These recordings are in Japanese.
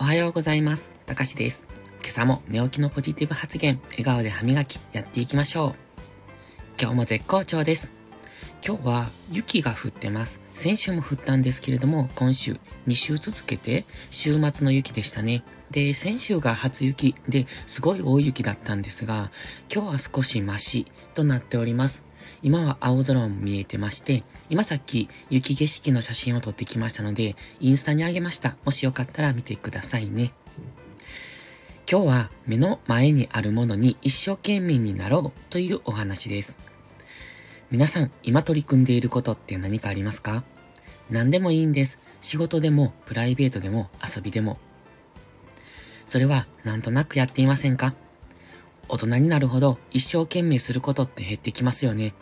おはようございます。たかしです。今朝も寝起きのポジティブ発言、笑顔で歯磨きやっていきましょう。今日も絶好調です。今日は雪が降ってます。先週も降ったんですけれども、今週2週続けて週末の雪でしたね。で、先週が初雪ですごい大雪だったんですが、今日は少しマシとなっております。今は青空も見えてまして、今さっき雪景色の写真を撮ってきましたので、インスタにあげました。もしよかったら見てくださいね。今日は目の前にあるものに一生懸命になろうというお話です。皆さん、今取り組んでいることって何かありますか？何でもいいんです。仕事でも、プライベートでも、遊びでも。それは、なんとなくやっていませんか？大人になるほど一生懸命することって減ってきますよね。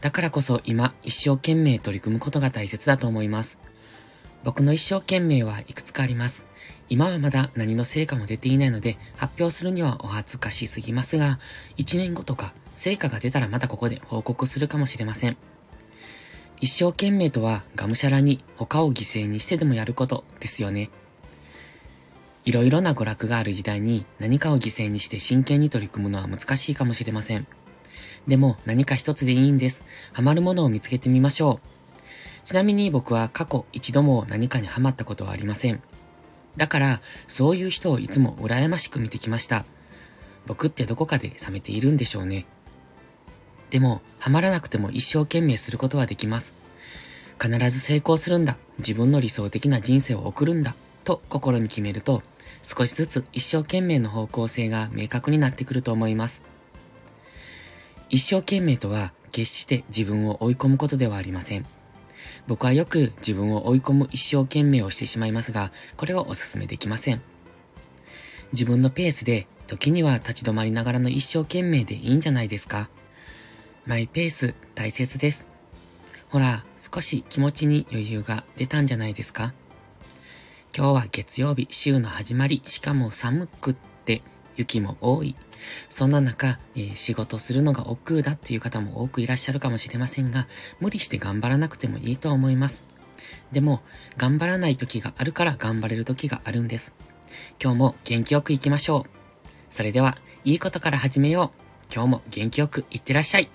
だからこそ今一生懸命取り組むことが大切だと思います。僕の一生懸命はいくつかあります。今はまだ何の成果も出ていないので発表するにはお恥ずかしすぎますが、1年後とか成果が出たらまたここで報告するかもしれません。一生懸命とはがむしゃらに他を犠牲にしてでもやることですよね。いろいろな娯楽がある時代に何かを犠牲にして真剣に取り組むのは難しいかもしれません。でも何か一つでいいんです。ハマるものを見つけてみましょう。ちなみに僕は過去一度も何かにハマったことはありません。だから、そういう人をいつも羨ましく見てきました。僕ってどこかで冷めているんでしょうね。でも、ハマらなくても一生懸命することはできます。必ず成功するんだ。自分の理想的な人生を送るんだ。と心に決めると、少しずつ一生懸命の方向性が明確になってくると思います。一生懸命とは決して自分を追い込むことではありません。僕はよく自分を追い込む一生懸命をしてしまいますが、これをお勧めできません。自分のペースで、時には立ち止まりながらの一生懸命でいいんじゃないですか。マイペース大切です。ほら、少し気持ちに余裕が出たんじゃないですか今日は月曜日、週の始まり、しかも寒くって雪も多い。そんな中、えー、仕事するのが億劫だっていう方も多くいらっしゃるかもしれませんが、無理して頑張らなくてもいいと思います。でも、頑張らない時があるから頑張れる時があるんです。今日も元気よく行きましょう。それでは、いいことから始めよう。今日も元気よくいってらっしゃい。